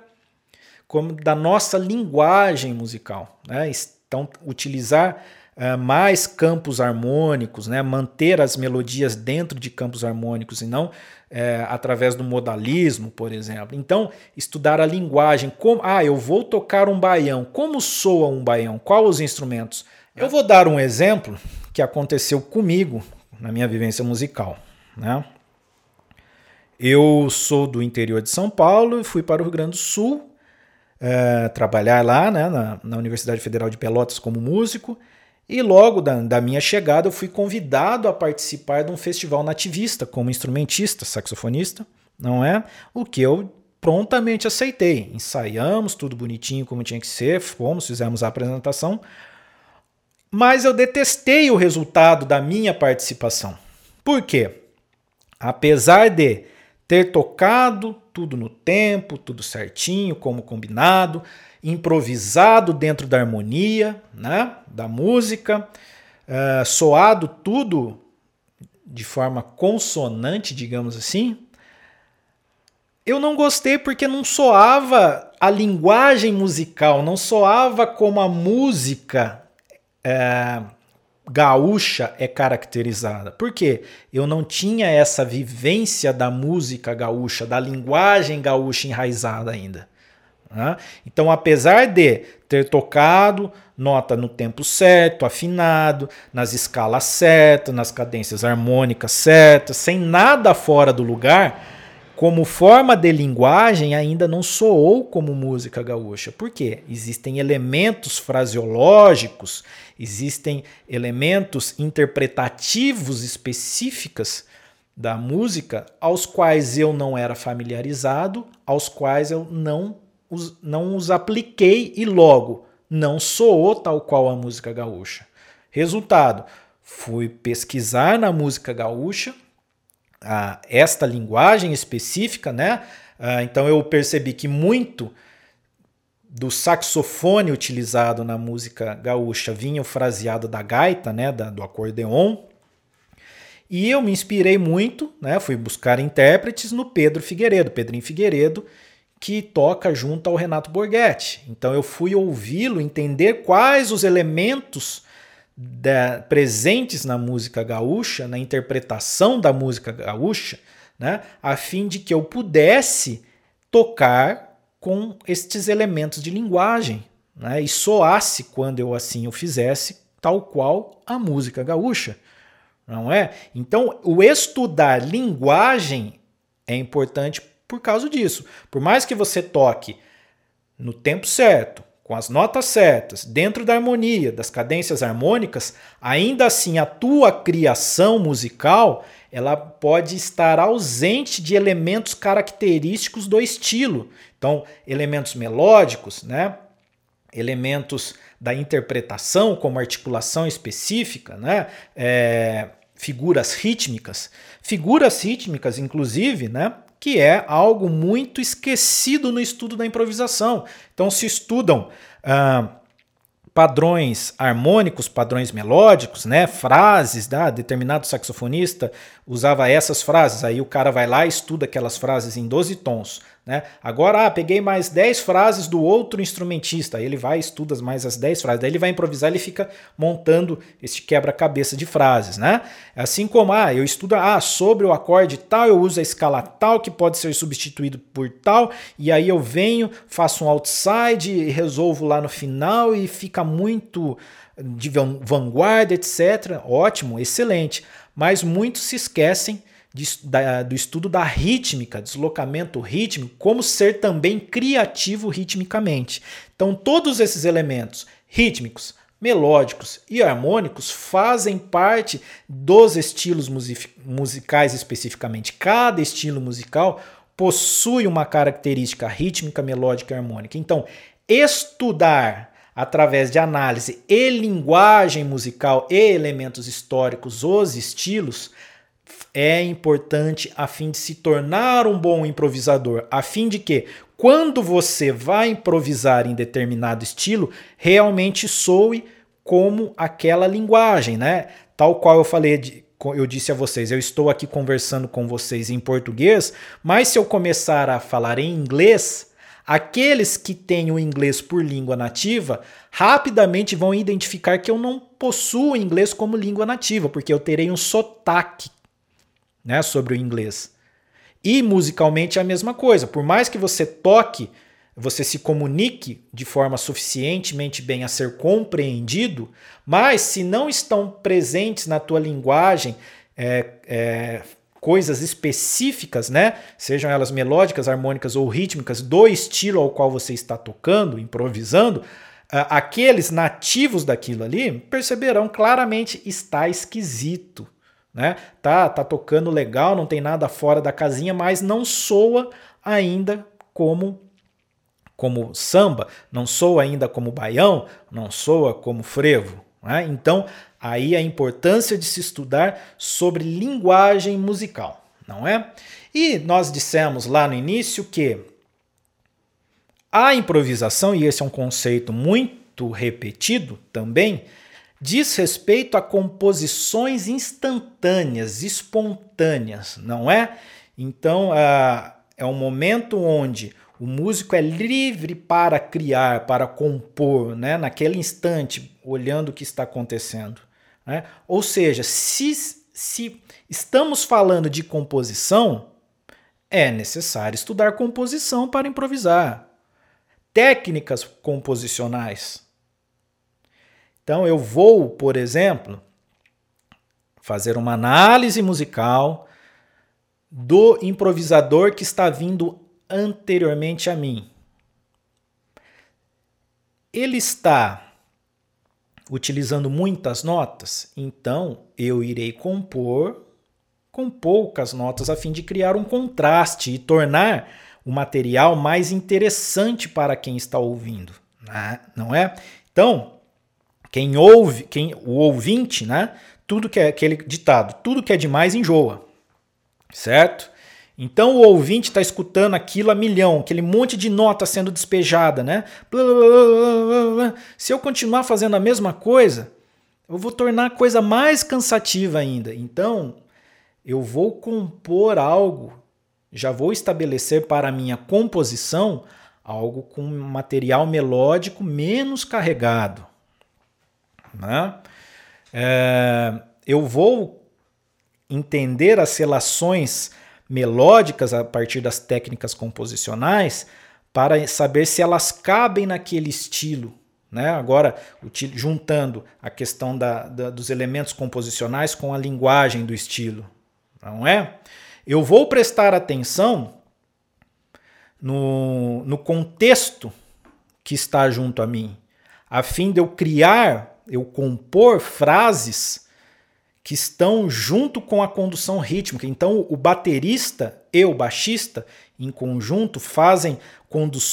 como da nossa linguagem musical, né? Então, utilizar uh, mais campos harmônicos, né? manter as melodias dentro de campos harmônicos e não é, através do modalismo, por exemplo. Então, estudar a linguagem. Como, ah, eu vou tocar um baião. Como soa um baião? Quais os instrumentos? Eu vou dar um exemplo que aconteceu comigo na minha vivência musical. Né? Eu sou do interior de São Paulo e fui para o Rio Grande do Sul é, trabalhar lá né, na, na, Universidade Federal de Pelotas como músico. E logo da, da, minha chegada eu fui convidado a participar de um festival nativista como instrumentista, saxofonista, não é? O que eu prontamente aceitei. Ensaiamos tudo bonitinho como tinha que ser, fomos, fizemos a apresentação. Mas eu detestei o resultado da minha participação. Por quê? Apesar de ter tocado tudo no tempo, tudo certinho, como combinado, improvisado dentro da harmonia, né, da música, uh, soado tudo de forma consonante, digamos assim, eu não gostei porque não soava a linguagem musical, não soava como a música é, gaúcha é caracterizada. Por quê? Eu não tinha essa vivência da música gaúcha, da linguagem gaúcha enraizada ainda. Né? Então, apesar de ter tocado nota no tempo certo, afinado, nas escalas certas, nas cadências harmônicas certas, sem nada fora do lugar, como forma de linguagem, ainda não soou como música gaúcha. Por quê? Existem elementos fraseológicos, existem elementos interpretativos específicos da música aos quais eu não era familiarizado, aos quais eu não os, não os apliquei e logo não soou tal qual a música gaúcha. Resultado, fui pesquisar na música gaúcha, a esta linguagem específica, né? Uh, então eu percebi que muito do saxofone utilizado na música gaúcha vinha o fraseado da gaita, né, da, do acordeon. E eu me inspirei muito, né, fui buscar intérpretes no Pedro Figueiredo, Pedrinho Figueiredo, que toca junto ao Renato Borghetti. Então eu fui ouvi-lo, entender quais os elementos da, presentes na música gaúcha, na interpretação da música gaúcha, né, a fim de que eu pudesse tocar com estes elementos de linguagem né, e soasse quando eu assim o fizesse, tal qual a música gaúcha. Não é? Então, o estudar linguagem é importante por causa disso. Por mais que você toque no tempo certo, com as notas certas, dentro da harmonia, das cadências harmônicas, ainda assim a tua criação musical ela pode estar ausente de elementos característicos do estilo. Então, elementos melódicos, né? elementos da interpretação, como articulação específica, né? É, figuras rítmicas. Figuras rítmicas, inclusive, né? Que é algo muito esquecido no estudo da improvisação. Então, se estudam ah, padrões harmônicos, padrões melódicos, né? frases, da determinado saxofonista usava essas frases, aí o cara vai lá e estuda aquelas frases em 12 tons. Né? Agora, ah, peguei mais 10 frases do outro instrumentista. Aí ele vai estuda mais as 10 frases. Daí ele vai improvisar, ele fica montando este quebra-cabeça de frases. Né? Assim como, ah, eu estudo ah, sobre o acorde tal, eu uso a escala tal, que pode ser substituído por tal, e aí eu venho, faço um outside, resolvo lá no final e fica muito de vanguarda, etc. Ótimo, excelente. Mas muitos se esquecem de, da, do estudo da rítmica, deslocamento rítmico, como ser também criativo ritmicamente. Então, todos esses elementos rítmicos, melódicos e harmônicos fazem parte dos estilos musicais especificamente. Cada estilo musical possui uma característica rítmica, melódica e harmônica. Então, estudar através de análise e linguagem musical e elementos históricos os estilos é importante a fim de se tornar um bom improvisador, a fim de que quando você vai improvisar em determinado estilo, realmente soe como aquela linguagem, né? Tal qual eu falei eu disse a vocês, eu estou aqui conversando com vocês em português, mas se eu começar a falar em inglês, aqueles que têm o inglês por língua nativa rapidamente vão identificar que eu não possuo inglês como língua nativa, porque eu terei um sotaque né, sobre o inglês. E musicalmente é a mesma coisa. Por mais que você toque, você se comunique de forma suficientemente bem a ser compreendido, mas se não estão presentes na tua linguagem é, é, coisas específicas, né? Sejam elas melódicas, harmônicas ou rítmicas do estilo ao qual você está tocando, improvisando, aqueles nativos daquilo ali perceberão claramente está esquisito né? Tá, tá tocando legal, não tem nada fora da casinha, mas não soa ainda como como samba, não soa ainda como baião, não soa como frevo. Né? Então, aí a importância de se estudar sobre linguagem musical, não é? E nós dissemos lá no início que a improvisação, e esse é um conceito muito repetido também, diz respeito a composições instantâneas, espontâneas, não é? Então, é um momento onde o músico é livre para criar, para compor, né? naquele instante, olhando o que está acontecendo. Né? Ou seja, se, se estamos falando de composição, é necessário estudar composição para improvisar. Técnicas composicionais. Então eu vou, por exemplo, fazer uma análise musical do improvisador que está vindo anteriormente a mim. Ele está utilizando muitas notas, então eu irei compor com poucas notas a fim de criar um contraste e tornar o material mais interessante para quem está ouvindo, né? não é? Então, quem ouve, quem o ouvinte, né? Tudo que é aquele ditado, tudo que é demais enjoa, certo? Então o ouvinte está escutando aquilo a milhão, aquele monte de nota sendo despejada, né? Se eu continuar fazendo a mesma coisa, eu vou tornar a coisa mais cansativa ainda. Então, eu vou compor algo, já vou estabelecer para a minha composição algo com material melódico menos carregado. Né? É, eu vou entender as relações melódicas a partir das técnicas composicionais para saber se elas cabem naquele estilo. Né? Agora, juntando a questão da, da, dos elementos composicionais com a linguagem do estilo, não é? Eu vou prestar atenção no, no contexto que está junto a mim, a fim de eu criar, eu compor frases que estão junto com a condução rítmica. Então, o baterista e o baixista, em conjunto, fazem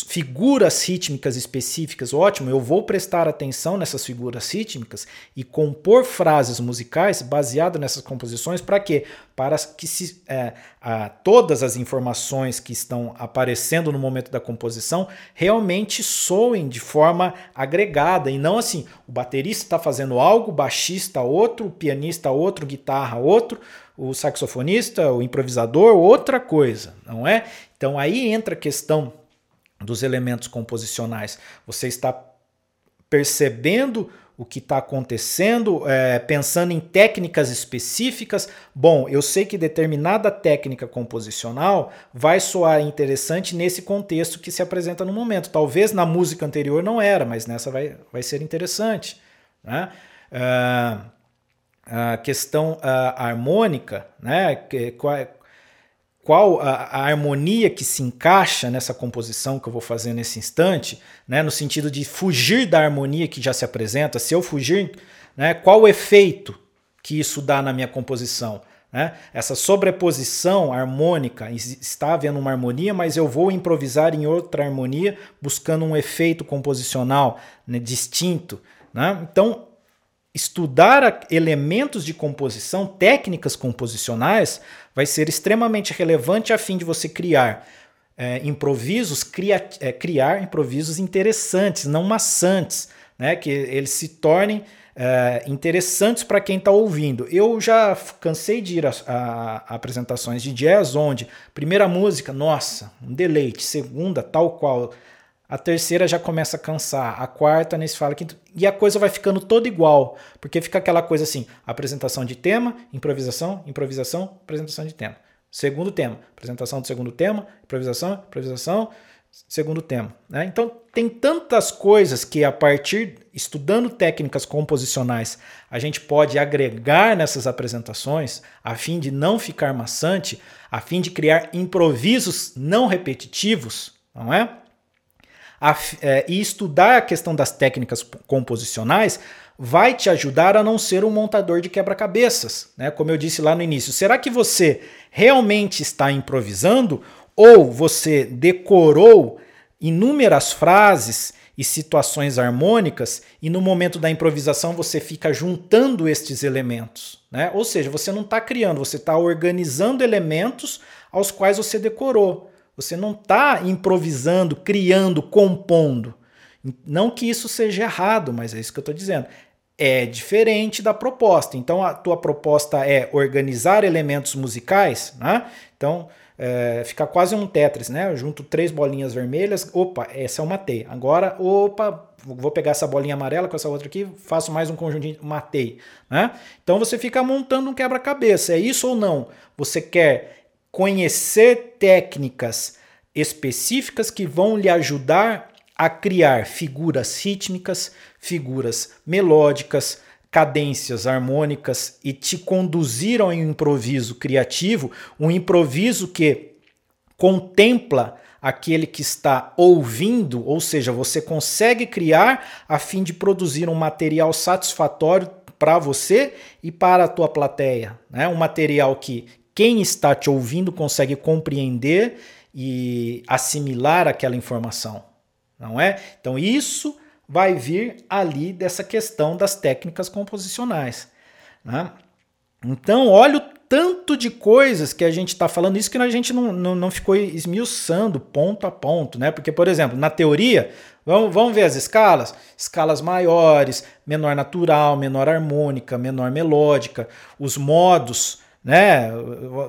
figuras rítmicas específicas. Ótimo, eu vou prestar atenção nessas figuras rítmicas e compor frases musicais baseadas nessas composições. Para quê? Para que se, é, a, todas as informações que estão aparecendo no momento da composição realmente soem de forma agregada e não assim: o baterista está fazendo algo, o baixista outro, o pianista outro, guitarra outro, o saxofonista, o improvisador outra coisa, não é? Então aí entra a questão dos elementos composicionais. Você está percebendo o que está acontecendo, é, pensando em técnicas específicas. Bom, eu sei que determinada técnica composicional vai soar interessante nesse contexto que se apresenta no momento. Talvez na música anterior não era, mas nessa vai, vai ser interessante. Né? Uh, a questão uh, harmônica, né? qual, qual a, a, harmonia que se encaixa nessa composição que eu vou fazer nesse instante, né, no sentido de fugir da harmonia que já se apresenta. Se eu fugir, né, qual o efeito que isso dá na minha composição? Né? Essa sobreposição harmônica, está havendo uma harmonia, mas eu vou improvisar em outra harmonia, buscando um efeito composicional né, distinto. Né? Então, estudar elementos de composição, técnicas composicionais, vai ser extremamente relevante a fim de você criar é, improvisos, cria, é, criar improvisos interessantes, não maçantes, né? que eles se tornem é, interessantes para quem está ouvindo. Eu já cansei de ir a, a, a, apresentações de jazz onde primeira música, nossa, um deleite, segunda, tal qual, a terceira já começa a cansar, a quarta nem se fala, quinta, e a coisa vai ficando toda igual, porque fica aquela coisa assim: apresentação de tema, improvisação, improvisação, apresentação de tema. Segundo tema, apresentação do segundo tema, improvisação, improvisação, segundo tema. Né? Então tem tantas coisas que a partir estudando técnicas composicionais a gente pode agregar nessas apresentações a fim de não ficar maçante, a fim de criar improvisos não repetitivos, não é? A, é, e estudar a questão das técnicas composicionais vai te ajudar a não ser um montador de quebra-cabeças, né? Como eu disse lá no início, será que você realmente está improvisando ou você decorou inúmeras frases e situações harmônicas e no momento da improvisação você fica juntando estes elementos, né? Ou seja, você não está criando, você está organizando elementos aos quais você decorou. Você não está improvisando, criando, compondo. Não que isso seja errado, mas é isso que eu estou dizendo. é diferente da proposta. Então a tua proposta é organizar elementos musicais, né? Então é, fica quase um Tetris, né? Eu junto três bolinhas vermelhas, opa, essa é uma T. Agora, opa, vou pegar essa bolinha amarela com essa outra aqui, faço mais um conjuntinho, matei, né? Então você fica montando um quebra-cabeça, é isso ou não? Você quer conhecer técnicas específicas que vão lhe ajudar a criar figuras rítmicas, figuras melódicas, cadências harmônicas e te conduzir ao improviso criativo, um improviso que contempla aquele que está ouvindo, ou seja, você consegue criar a fim de produzir um material satisfatório para você e para a tua plateia, né? Um material que quem está te ouvindo consegue compreender e assimilar aquela informação, não é? Então isso vai vir ali dessa questão das técnicas composicionais. Né? Então, olha o tanto de coisas que a gente está falando, isso que a gente não, não, não, ficou esmiuçando ponto a ponto, né? Porque, por exemplo, na teoria, vamos, vamos ver as escalas: escalas maiores, menor natural, menor harmônica, menor melódica, os modos né?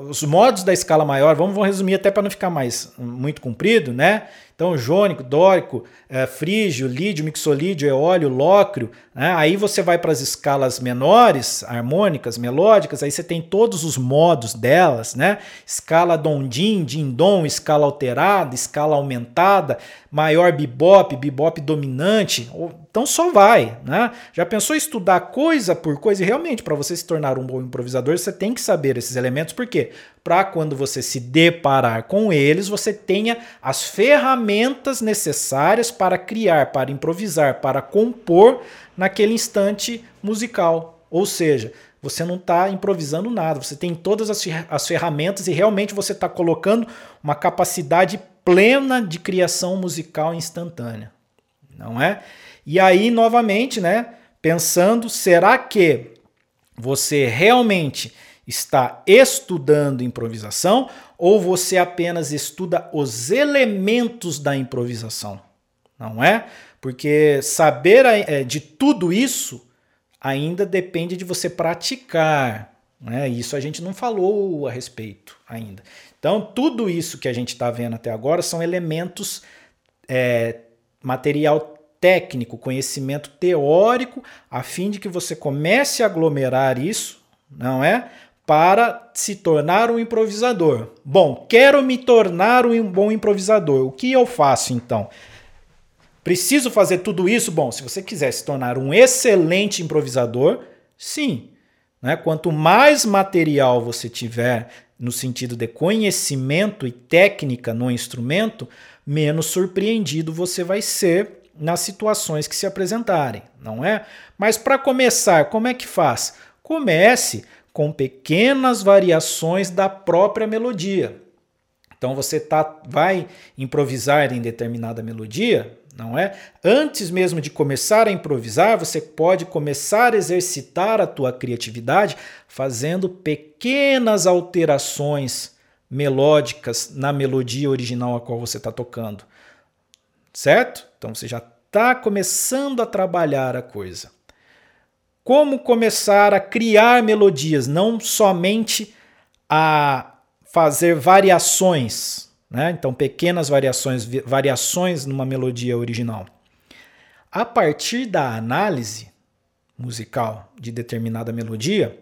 Os modos da escala maior, vamos, vamos resumir até para não ficar mais muito comprido, né? Então, jônico, dórico, é, frígio, lídio, mixolídio, eólio, lócrio. Né? Aí você vai para as escalas menores, harmônicas, melódicas, aí você tem todos os modos delas, né? Escala dom-din, din-dom, escala alterada, escala aumentada, maior bebop, bebop dominante. Então só vai, né? Já pensou estudar coisa por coisa? E realmente, para você se tornar um bom improvisador, você tem que saber esses elementos, por quê? Para quando você se deparar com eles, você tenha as ferramentas necessárias para criar, para improvisar, para compor naquele instante musical. Ou seja, você não está improvisando nada, você tem todas as ferramentas e realmente você está colocando uma capacidade plena de criação musical instantânea. Não é? E aí, novamente, né? Pensando, será que você realmente está estudando improvisação ou você apenas estuda os elementos da improvisação? Não é? Porque saber eh, de tudo isso ainda depende de você praticar. Né? Isso a gente não falou a respeito ainda. Então, tudo isso que a gente está vendo até agora são elementos, é, material técnico, conhecimento teórico, a fim de que você comece a aglomerar isso, não é? Para se tornar um improvisador. Bom, quero me tornar um bom improvisador. O que eu faço então? Preciso fazer tudo isso? Bom, se você quiser se tornar um excelente improvisador, sim. Né? Quanto mais material você tiver no sentido de conhecimento e técnica no instrumento, menos surpreendido você vai ser nas situações que se apresentarem, não é? Mas para começar, como é que faz? Comece com pequenas variações da própria melodia. Então você tá, vai improvisar em determinada melodia, não é? Antes mesmo de começar a improvisar, você pode começar a exercitar a tua criatividade fazendo pequenas alterações melódicas na melodia original a qual você está tocando. Certo? Então você já está começando a trabalhar a coisa como começar a criar melodias, não somente a fazer variações, né? Então, pequenas variações, variações numa melodia original. A partir da análise musical de determinada melodia,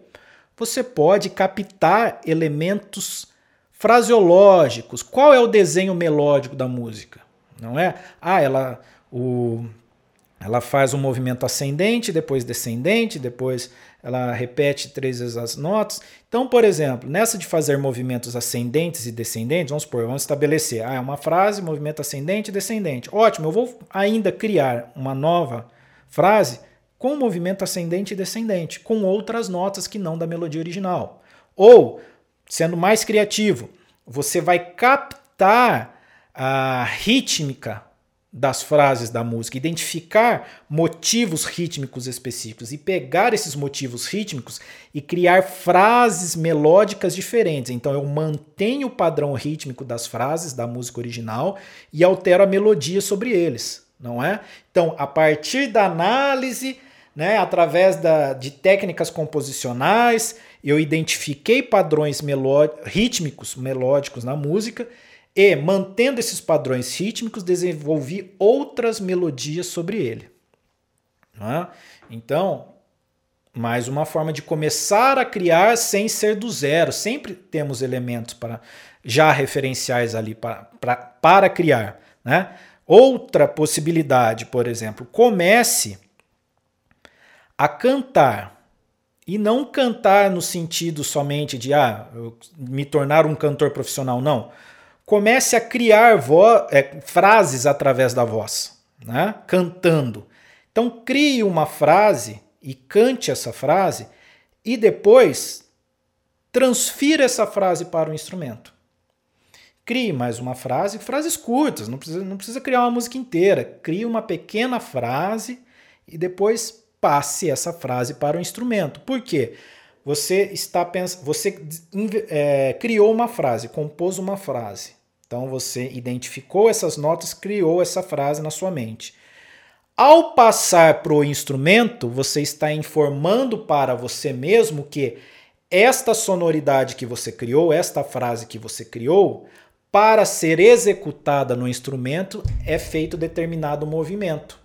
você pode captar elementos fraseológicos. Qual é o desenho melódico da música? Não é? Ah, ela o ela faz um movimento ascendente, depois descendente, depois ela repete três vezes as notas. Então, por exemplo, nessa de fazer movimentos ascendentes e descendentes, vamos supor, vamos estabelecer, ah, é uma frase, movimento ascendente e descendente. Ótimo, eu vou ainda criar uma nova frase com movimento ascendente e descendente, com outras notas que não da melodia original. Ou, sendo mais criativo, você vai captar a rítmica das frases da música, identificar motivos rítmicos específicos e pegar esses motivos rítmicos e criar frases melódicas diferentes. Então eu mantenho o padrão rítmico das frases da música original e altero a melodia sobre eles, não é? Então, a partir da análise né, através da, de técnicas composicionais, eu identifiquei padrões meló rítmicos, melódicos na música e, mantendo esses padrões rítmicos, desenvolvi outras melodias sobre ele. Né? Então, mais uma forma de começar a criar sem ser do zero. Sempre temos elementos para já referenciais ali para, para, para criar. Né? Outra possibilidade, por exemplo, comece a cantar. E não cantar no sentido somente de ah, me tornar um cantor profissional, não. Comece a criar é, frases através da voz, né? cantando. Então, crie uma frase e cante essa frase e depois transfira essa frase para o instrumento. Crie mais uma frase, frases curtas, não precisa, não precisa criar uma música inteira. Crie uma pequena frase e depois passe essa frase para o instrumento. Por quê? Você está pensando, você é, criou uma frase, compôs uma frase. Então você identificou essas notas, criou essa frase na sua mente. Ao passar para o instrumento, você está informando para você mesmo que esta sonoridade que você criou, esta frase que você criou, para ser executada no instrumento, é feito determinado movimento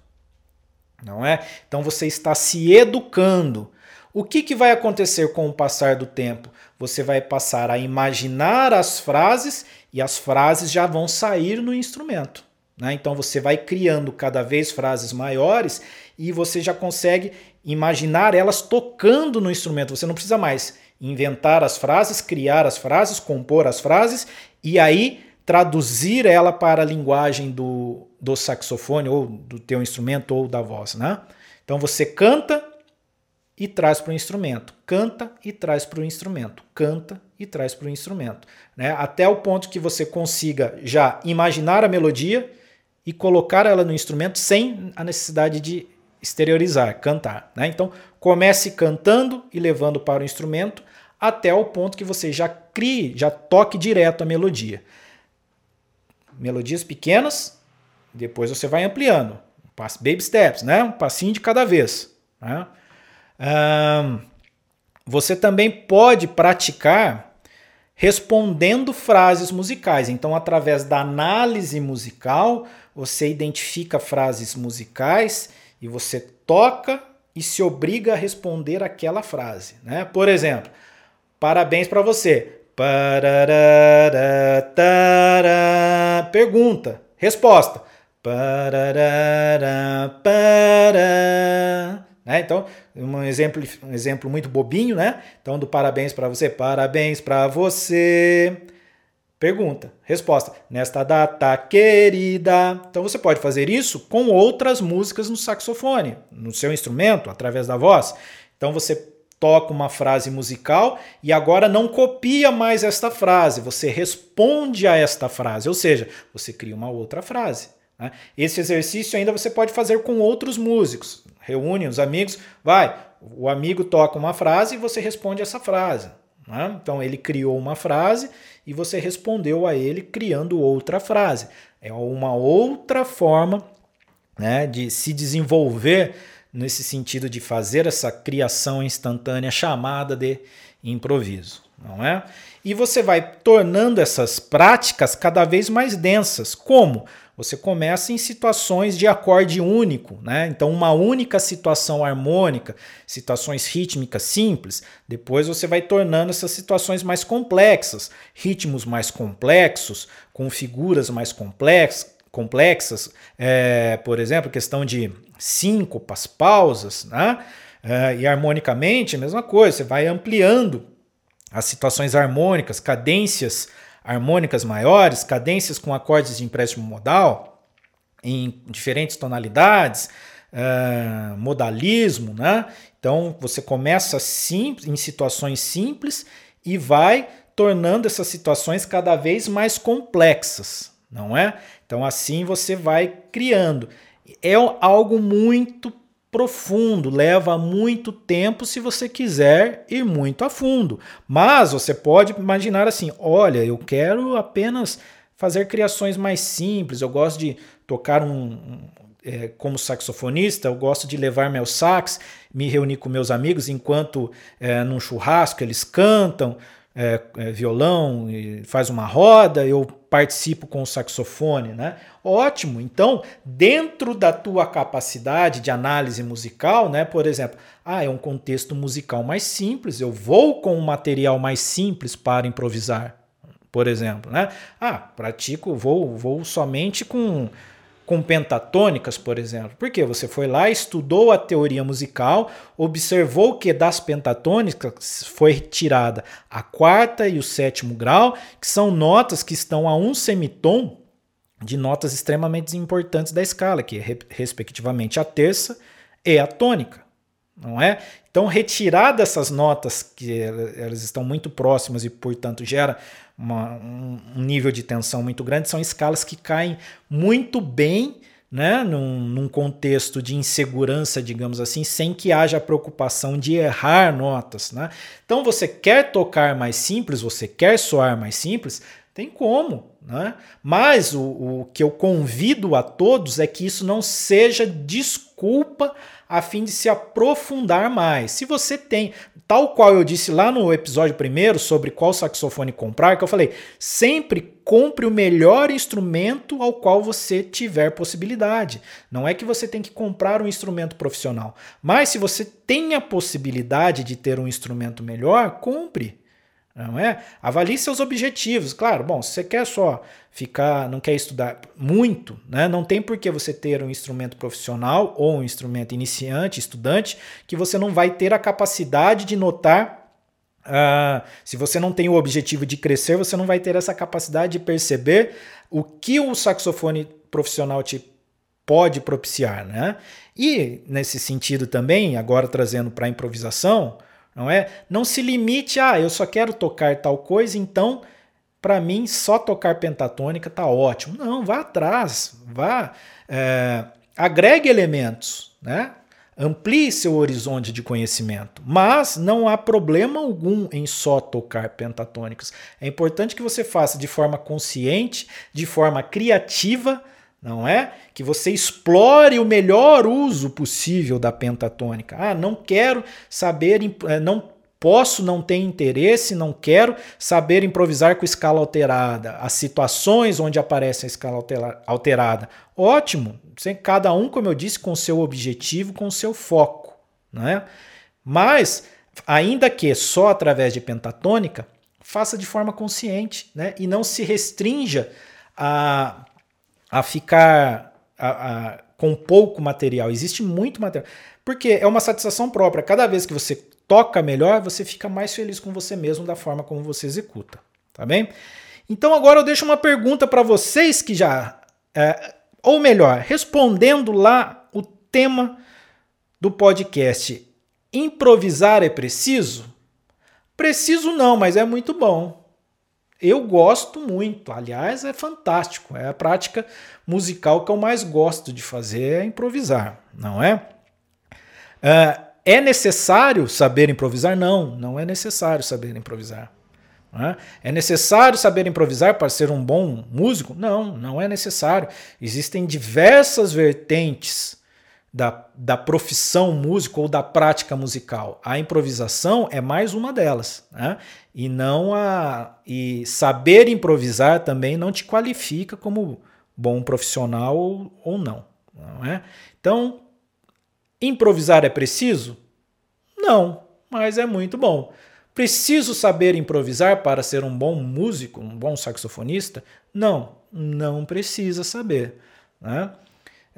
não é? Então você está se educando. O que, que vai acontecer com o passar do tempo? Você vai passar a imaginar as frases e as frases já vão sair no instrumento. Né? Então você vai criando cada vez frases maiores e você já consegue imaginar elas tocando no instrumento. Você não precisa mais inventar as frases, criar as frases, compor as frases e aí traduzir ela para a linguagem do, do saxofone ou do teu instrumento ou da voz, né? Então você canta e traz para o instrumento, canta e traz para o instrumento, canta e traz para o instrumento, né? Até o ponto que você consiga já imaginar a melodia e colocar ela no instrumento sem a necessidade de exteriorizar, cantar, né? Então comece cantando e levando para o instrumento até o ponto que você já crie, já toque direto a melodia melodias pequenas, depois você vai ampliando. Baby steps, né? Um passinho de cada vez. Né? Você também pode praticar respondendo frases musicais. Então, através da análise musical, você identifica frases musicais e você toca e se obriga a responder aquela frase. Né? Por exemplo, parabéns para você. Pergunta, resposta. Né? Então, um exemplo, um exemplo muito bobinho, né? Então, do parabéns para você, parabéns para você. Pergunta, resposta. Nesta data querida. Então você pode fazer isso com outras músicas no saxofone, no seu instrumento, através da voz. Então você toca uma frase musical e agora não copia mais esta frase, você responde a esta frase, ou seja, você cria uma outra frase. Né? Esse exercício ainda você pode fazer com outros músicos. Reúne os amigos, vai, o amigo toca uma frase e você responde essa frase. Né? Então ele criou uma frase e você respondeu a ele criando outra frase. É uma outra forma né, de se desenvolver nesse sentido de fazer essa criação instantânea chamada de improviso, não é? E você vai tornando essas práticas cada vez mais densas. Como? Você começa em situações de acorde único, né? Então, uma única situação harmônica, situações rítmicas simples. Depois você vai tornando essas situações mais complexas, ritmos mais complexos, com figuras mais complexas, complexas, é, por exemplo, questão de síncopas, pausas, né? É, e harmonicamente, a mesma coisa, você vai ampliando as situações harmônicas, cadências harmônicas maiores, cadências com acordes de empréstimo modal em diferentes tonalidades, é, modalismo, né? Então você começa simples, em situações simples e vai tornando essas situações cada vez mais complexas, não é? Então assim você vai criando. É algo muito profundo, leva muito tempo se você quiser ir muito a fundo. Mas você pode imaginar assim: olha, eu quero apenas fazer criações mais simples, eu gosto de tocar um, é, como saxofonista, eu gosto de levar meu sax, me reunir com meus amigos enquanto é, num churrasco eles cantam é, é, violão, faz uma roda, eu participo com o saxofone, né? Ótimo. Então, dentro da tua capacidade de análise musical, né? Por exemplo, ah, é um contexto musical mais simples, eu vou com um material mais simples para improvisar, por exemplo, né? Ah, pratico, vou, vou somente com com pentatônicas, por exemplo. Porque você foi lá, estudou a teoria musical, observou que das pentatônicas foi retirada a quarta e o sétimo grau, que são notas que estão a um semitom de notas extremamente importantes da escala, que é respectivamente a terça e a tônica, não é? Então, retirar dessas notas que elas estão muito próximas e, portanto, gera uma, um, nível de tensão muito grande, são escalas que caem muito bem né, num, num, contexto de insegurança, digamos assim, sem que haja preocupação de errar notas. Né? Então, você quer tocar mais simples, você quer soar mais simples, tem como. Né? Mas o, o que eu convido a todos é que isso não seja desculpa a fim de se aprofundar mais. Se você tem, tal qual eu disse lá no episódio primeiro sobre qual saxofone comprar, que eu falei, sempre compre o melhor instrumento ao qual você tiver possibilidade. Não é que você tem que comprar um instrumento profissional, mas se você tem a possibilidade de ter um instrumento melhor, compre. Não é? Avalie seus objetivos. Claro, bom, se você quer só ficar, não quer estudar muito, né? Não tem por que você ter um instrumento profissional ou um instrumento iniciante, estudante, que você não vai ter a capacidade de notar. Uh, se você não tem o objetivo de crescer, você não vai ter essa capacidade de perceber o que o saxofone profissional te pode propiciar, né? E nesse sentido também, agora trazendo para a improvisação, não é? Não se limite a, ah, eu só quero tocar tal coisa, então para mim só tocar pentatônica tá ótimo. Não, vá atrás, vá, é, agregue elementos, né? Amplie seu horizonte de conhecimento, mas não há problema algum em só tocar pentatônicas. É importante que você faça de forma consciente, de forma criativa, não é? Que você explore o melhor uso possível da pentatônica. Ah, não quero saber, eh, não posso não ter interesse, não quero saber improvisar com escala alterada, as situações onde aparece a escala alterada. Ótimo, cada um, como eu disse, com seu objetivo, com seu foco, não é? Mas ainda que só através de pentatônica, faça de forma consciente, né? E não se restrinja a a ficar a, a, com pouco material. Existe muito material. Porque é uma satisfação própria. Cada vez que você toca melhor, você fica mais feliz com você mesmo da forma como você executa. Tá bem? Então agora eu deixo uma pergunta para vocês que já. É, ou melhor, respondendo lá o tema do podcast. Improvisar é preciso? Preciso não, mas é muito bom. Eu gosto muito, aliás, é fantástico. É a prática musical que eu mais gosto de fazer, é improvisar, não é? Uh, é necessário saber improvisar? Não, não é necessário saber improvisar. É? é necessário saber improvisar para ser um bom músico? Não, não é necessário. Existem diversas vertentes da, da profissão músico ou da prática musical. A improvisação é mais uma delas. Né? E não a. E saber improvisar também não te qualifica como bom profissional ou, ou não. não é? Então, improvisar é preciso? Não, mas é muito bom. Preciso saber improvisar para ser um bom músico, um bom saxofonista? Não, não precisa saber. Né?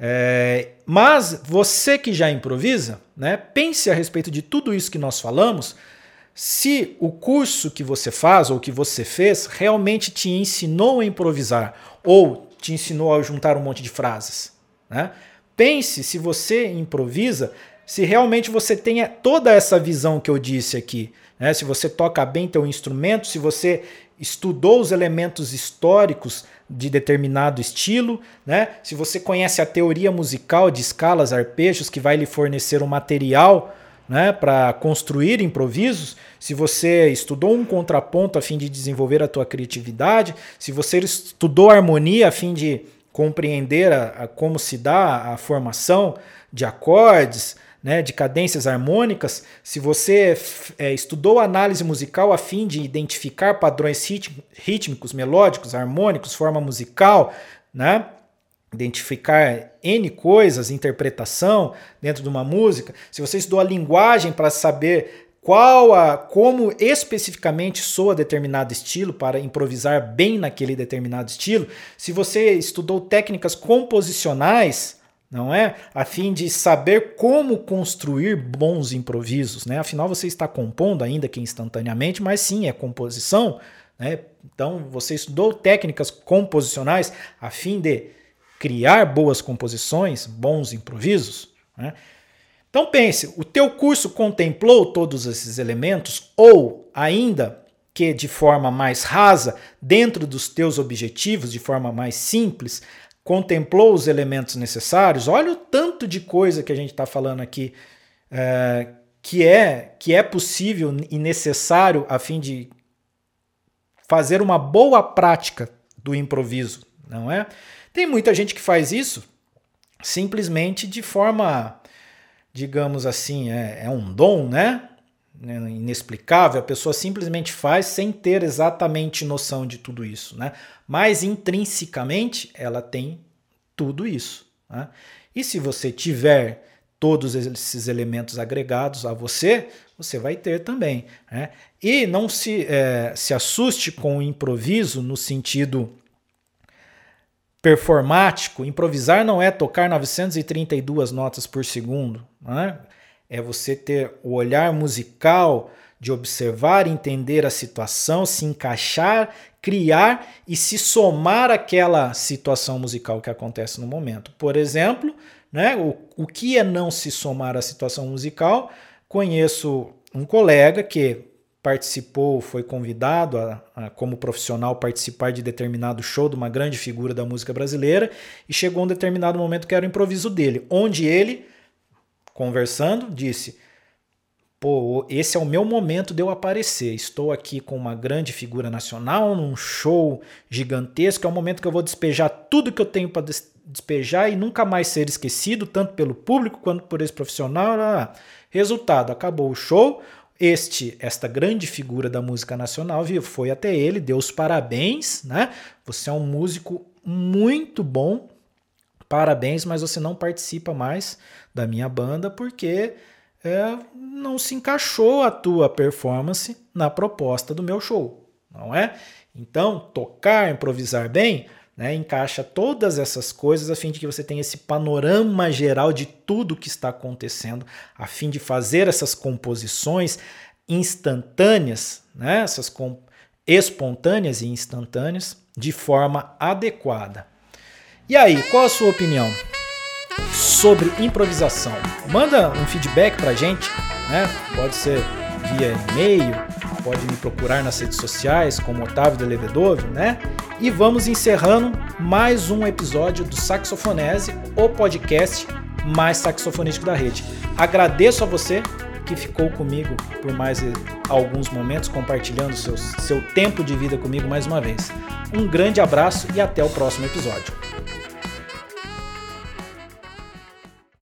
É, mas você que já improvisa, né, pense a respeito de tudo isso que nós falamos. Se o curso que você faz ou que você fez realmente te ensinou a improvisar ou te ensinou a juntar um monte de frases. Né? Pense se você improvisa, se realmente você tenha toda essa visão que eu disse aqui. Né? Se você toca bem teu instrumento, se você estudou os elementos históricos de determinado estilo, né? Se você conhece a teoria musical de escalas, arpejos, que vai lhe fornecer um material né, para construir improvisos, se você estudou um contraponto a fim de desenvolver a tua criatividade, se você estudou harmonia a fim de compreender a, a como se dá a formação de acordes, né, de cadências harmônicas, se você é, estudou análise musical a fim de identificar padrões rítmicos, melódicos, harmônicos, forma musical, né, identificar N coisas, interpretação dentro de uma música, se você estudou a linguagem para saber qual a como especificamente soa determinado estilo para improvisar bem naquele determinado estilo, se você estudou técnicas composicionais, não é? A fim de saber como construir bons improvisos, né? Afinal, você está compondo, ainda que instantaneamente, mas sim, é composição, né? Então, você estudou técnicas composicionais a fim de criar boas composições, bons improvisos, né? Então pense, o teu curso contemplou todos esses elementos ou ainda que de forma mais rasa, dentro dos teus objetivos, de forma mais simples, contemplou os elementos necessários? Olha o tanto de coisa que a gente está falando aqui é, que é que é possível e necessário a fim de fazer uma boa prática do improviso, não é? Tem muita gente que faz isso simplesmente de forma digamos assim, é, é um dom, né? É inexplicável, a pessoa simplesmente faz sem ter exatamente noção de tudo isso, né? Mas intrinsecamente ela tem tudo isso. Né? E se você tiver todos esses elementos agregados a você, você vai ter também. Né? E não se, é, se assuste com o improviso no sentido performático, improvisar não é tocar 932 notas por segundo, né? É você ter o olhar musical de observar, entender a situação, se encaixar, criar e se somar àquela situação musical que acontece no momento. Por exemplo, né, o, o que é não se somar à situação musical? Conheço um colega que participou, foi convidado a, a, como profissional participar de determinado show de uma grande figura da música brasileira e chegou um determinado momento que era o improviso dele, onde ele, conversando, disse: Pô, esse é o meu momento de eu aparecer. Estou aqui com uma grande figura nacional, num show gigantesco. É o momento que eu vou despejar tudo que eu tenho para despejar e nunca mais ser esquecido, tanto pelo público quanto por esse profissional. Resultado: acabou o show este, esta grande figura da música nacional, foi até ele, deu os parabéns, né? Você é um músico muito bom, parabéns, mas você não participa mais da minha banda porque é, não se encaixou a tua performance na proposta do meu show, não é? Então, tocar, improvisar bem, né, encaixa todas essas coisas a fim de que você tenha esse panorama geral de tudo que está acontecendo, a fim de fazer essas composições instantâneas, né, essas espontâneas e instantâneas, de forma adequada. E aí, qual a sua opinião sobre improvisação? Manda um feedback para gente, né? Pode ser via e-mail, pode me procurar nas redes sociais como Otávio de Levedovo, né? E vamos encerrando mais um episódio do Saxofonese, o podcast mais saxofonístico da rede. Agradeço a você que ficou comigo por mais alguns momentos, compartilhando seu, seu tempo de vida comigo mais uma vez. Um grande abraço e até o próximo episódio.